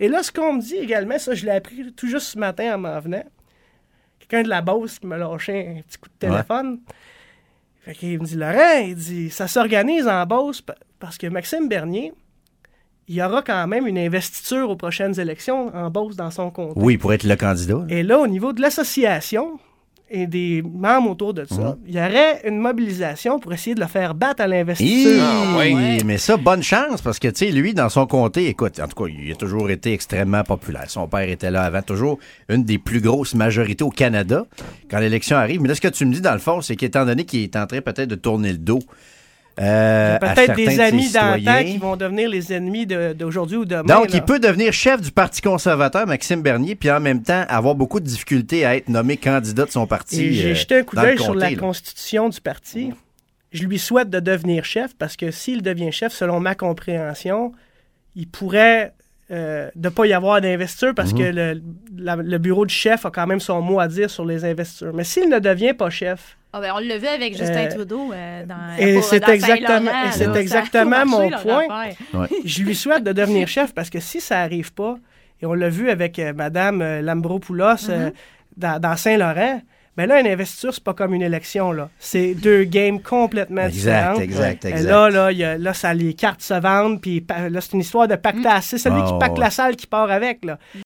Et là, ce qu'on me dit également, ça, je l'ai appris tout juste ce matin en m'en venant. Quelqu'un de la Beauce qui m'a lâché un petit coup de téléphone. Fait qu'il me dit, Laurent, il dit, ça s'organise en Beauce pa- parce que Maxime Bernier, il y aura quand même une investiture aux prochaines élections en Beauce dans son comté. Oui, pour être le candidat. Et là, au niveau de l'association et des membres autour de ça, Mhm. il y aurait une mobilisation pour essayer de le faire battre à l'investiture. Ah, ouais. Mais ça, bonne chance, parce que, tu sais, lui, dans son comté, écoute, en tout cas, il a toujours été extrêmement populaire. Son père était là avant, toujours une des plus grosses majorités au Canada quand l'élection arrive. Mais là, ce que tu me dis, dans le fond, c'est qu'étant donné qu'il est en train peut-être de tourner le dos euh, Peut-être des de amis d'antan qui vont devenir les ennemis de- d'aujourd'hui ou demain. Donc, là. il peut devenir chef du Parti conservateur, Maxime Bernier, puis en même temps avoir beaucoup de difficultés à être nommé candidat de son parti. J'ai euh, jeté un coup d'œil sur la là. constitution du parti. Je lui souhaite de devenir chef parce que s'il devient chef, selon ma compréhension, il pourrait euh, ne pas y avoir d'investiture parce Mhm. que le, la- le bureau du chef a quand même son mot à dire sur les investitures. Mais s'il ne devient pas chef, Ah ben, on l'a vu avec Justin Euh, Trudeau euh, dans et c'est exactement- Saint-Laurent, et c'est exactement mon point. je lui souhaite de devenir chef parce que si ça n'arrive pas, et on l'a vu avec euh, Mme euh, Lambropoulos euh, dans, dans Saint-Laurent, ben là, une investiture, c'est pas comme une élection. là. C'est deux games complètement Exact, différentes. exact, Et exact. là, là, il y a- là, ça, les cartes se vendent, puis là, c'est une histoire de pacte à six. C'est lui Ah, qui pacte ouais. la salle qui part avec. Là.